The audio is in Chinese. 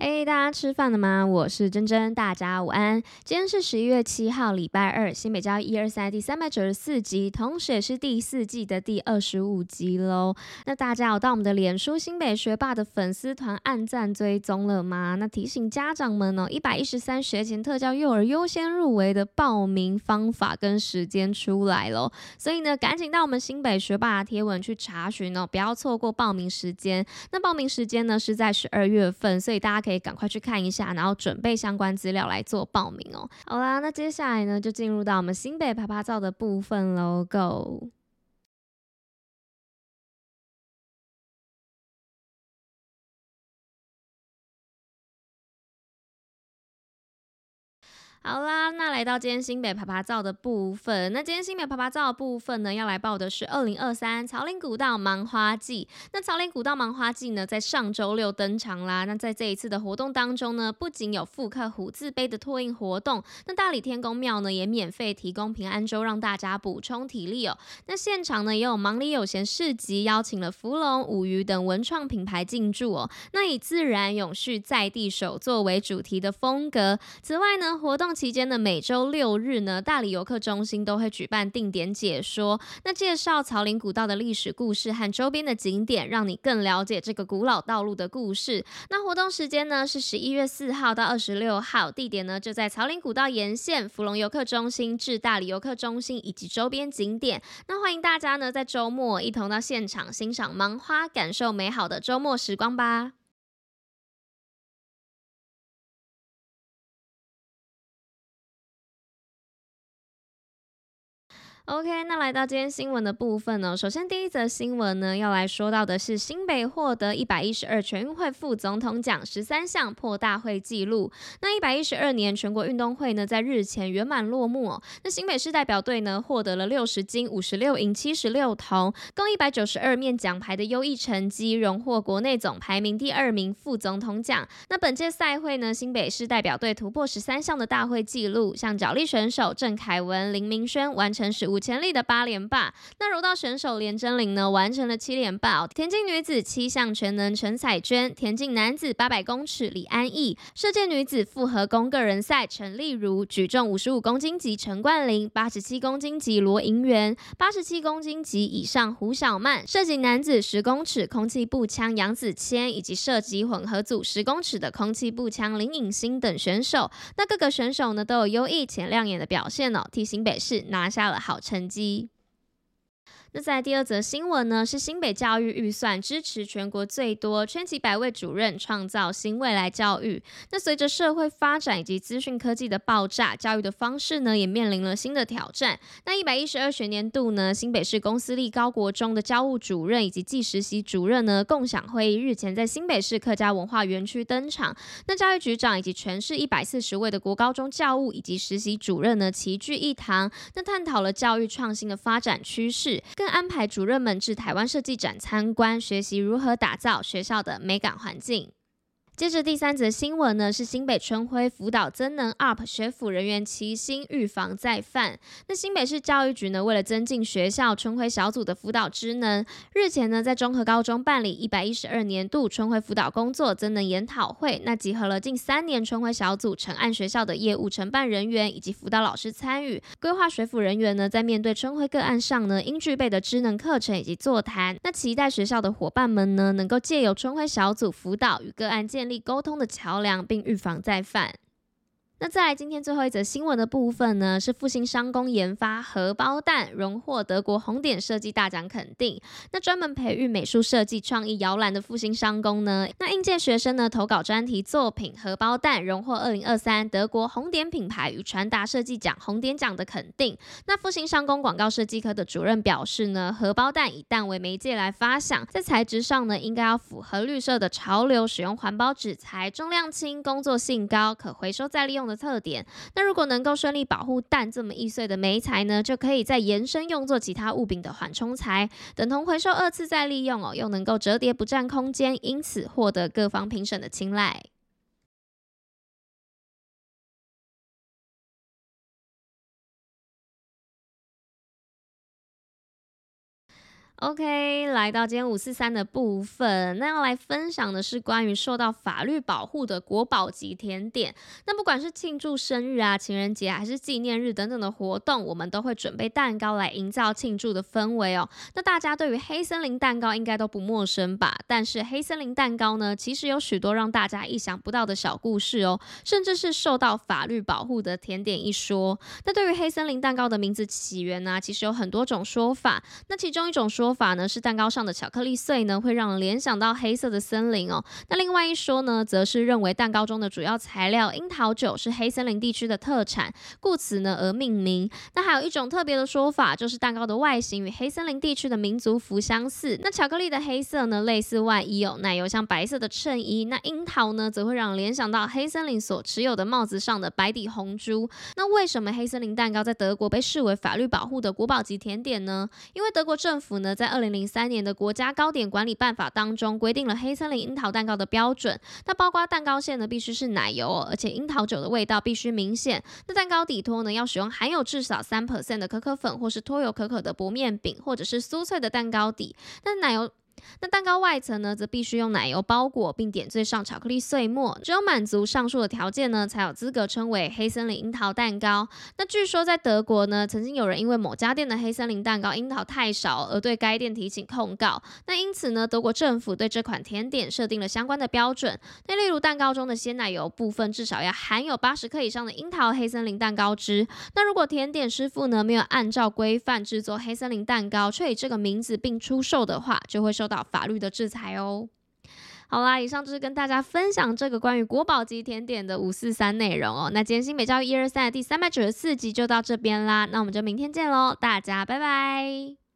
嘿大家吃饭了吗？我是珍珍，大家午安。今天是十一月七号，礼拜二，新北教育一二三第三百九十四集，同时也是第四季的第二十五集喽。那大家有到我们的脸书新北学霸的粉丝团按赞追踪了吗？那提醒家长们哦，一百一十三学前特教幼儿优先入围的报名方法跟时间出来喽，所以呢，赶紧到我们新北学霸的贴文去查询哦，不要错过报名时间。那报名时间呢是在十二月份，所以大家可以赶快去看一下，然后准备相关资料来做报名哦。好啦，那接下来呢，就进入到我们新北啪啪照的部分喽，Go！好啦，那来到今天新北爬爬照的部分。那今天新北爬爬照的部分呢，要来报的是二零二三草岭古道芒花季。那草岭古道芒花季呢，在上周六登场啦。那在这一次的活动当中呢，不仅有复刻虎字碑的拓印活动，那大理天宫庙呢也免费提供平安粥，让大家补充体力哦。那现场呢也有忙里有闲市集，邀请了福隆、五鱼等文创品牌进驻哦。那以自然永续在地手作为主题的风格。此外呢，活动期间的每周六日呢，大理游客中心都会举办定点解说，那介绍草岭古道的历史故事和周边的景点，让你更了解这个古老道路的故事。那活动时间呢是十一月四号到二十六号，地点呢就在草岭古道沿线福隆游客中心至大理游客中心以及周边景点。那欢迎大家呢在周末一同到现场欣赏芒花，感受美好的周末时光吧。OK，那来到今天新闻的部分呢，首先第一则新闻呢，要来说到的是新北获得一百一十二全运会副总统奖十三项破大会纪录。那一百一十二年全国运动会呢，在日前圆满落幕哦。那新北市代表队呢，获得了六十金、五十六银、七十六铜，共一百九十二面奖牌的优异成绩，荣获国内总排名第二名副总统奖。那本届赛会呢，新北市代表队突破十三项的大会纪录，像角力选手郑凯文、林明轩完成十五。前立的八连霸，那柔道选手连真羚呢，完成了七连霸。田径女子七项全能陈彩娟，田径男子八百公尺李安逸，射箭女子复合弓个人赛陈丽如，举重五十五公斤级陈冠霖，八十七公斤级罗银元，八十七公斤级以上胡小曼，射击男子十公尺空气步枪杨子谦，以及射击混合组十公尺的空气步枪林颖欣等选手。那各个选手呢，都有优异且亮眼的表现哦，替新北市拿下了好成绩。那在第二则新闻呢，是新北教育预算支持全国最多，圈起百位主任，创造新未来教育。那随着社会发展以及资讯科技的爆炸，教育的方式呢也面临了新的挑战。那一百一十二学年度呢，新北市公私立高国中的教务主任以及暨实习主任呢，共享会议日前在新北市客家文化园区登场。那教育局长以及全市一百四十位的国高中教务以及实习主任呢，齐聚一堂，那探讨了教育创新的发展趋势。更安排主任们至台湾设计展参观，学习如何打造学校的美感环境。接着第三则新闻呢，是新北春晖辅导增能 UP 学府人员齐心预防再犯。那新北市教育局呢，为了增进学校春晖小组的辅导职能，日前呢，在中和高中办理一百一十二年度春晖辅导工作增能研讨会，那集合了近三年春晖小组承案学校的业务承办人员以及辅导老师参与，规划学府人员呢，在面对春晖个案上呢，应具备的职能课程以及座谈。那期待学校的伙伴们呢，能够借由春晖小组辅导与个案建力沟通的桥梁，并预防再犯。那再来，今天最后一则新闻的部分呢，是复兴商工研发荷包蛋，荣获德国红点设计大奖肯定。那专门培育美术设计创意摇篮的复兴商工呢，那应届学生呢投稿专题作品荷包蛋，荣获二零二三德国红点品牌与传达设计奖红点奖的肯定。那复兴商工广告设计科的主任表示呢，荷包蛋以蛋为媒介来发想，在材质上呢，应该要符合绿色的潮流，使用环保纸材，重量轻，工作性高，可回收再利用的特点，那如果能够顺利保护蛋这么易碎的煤材呢，就可以再延伸用作其他物品的缓冲材，等同回收二次再利用哦，又能够折叠不占空间，因此获得各方评审的青睐。OK，来到今天五四三的部分，那要来分享的是关于受到法律保护的国宝级甜点。那不管是庆祝生日啊、情人节还是纪念日等等的活动，我们都会准备蛋糕来营造庆祝的氛围哦。那大家对于黑森林蛋糕应该都不陌生吧？但是黑森林蛋糕呢，其实有许多让大家意想不到的小故事哦，甚至是受到法律保护的甜点一说。那对于黑森林蛋糕的名字起源呢、其实有很多种说法。那其中一种说，说法呢是蛋糕上的巧克力碎呢会让人联想到黑色的森林哦。那另外一说呢，则是认为蛋糕中的主要材料樱桃酒是黑森林地区的特产，故此呢而命名。那还有一种特别的说法，就是蛋糕的外形与黑森林地区的民族服相似。那巧克力的黑色呢类似外衣哦，奶油像白色的衬衣。那樱桃呢则会让人联想到黑森林所持有的帽子上的白底红珠。那为什么黑森林蛋糕在德国被视为法律保护的国宝级甜点呢？因为德国政府呢。在二零零三年的国家糕点管理办法当中，规定了黑森林樱桃蛋糕的标准。那包括蛋糕馅呢，必须是奶油，而且樱桃酒的味道必须明显。那蛋糕底托呢，要使用含有至少三 percent 的可可粉，或是脱油可可的薄面饼，或者是酥脆的蛋糕底。那奶油。那蛋糕外层呢，则必须用奶油包裹，并点缀上巧克力碎末。只有满足上述的条件呢，才有资格称为黑森林樱桃蛋糕。那据说在德国呢，曾经有人因为某家店的黑森林蛋糕樱桃太少，而对该店提起控告。那因此呢，德国政府对这款甜点设定了相关的标准。那例如蛋糕中的鲜奶油部分至少要含有八十克以上的樱桃黑森林蛋糕汁。那如果甜点师傅呢，没有按照规范制作黑森林蛋糕，却以这个名字并出售的话，就会受到法律的制裁哦。好啦，以上就是跟大家分享这个关于国宝级甜点的五四三内容哦。那今天新北教育一二三的第三百九十四集就到这边啦，那我们就明天见喽，大家拜拜。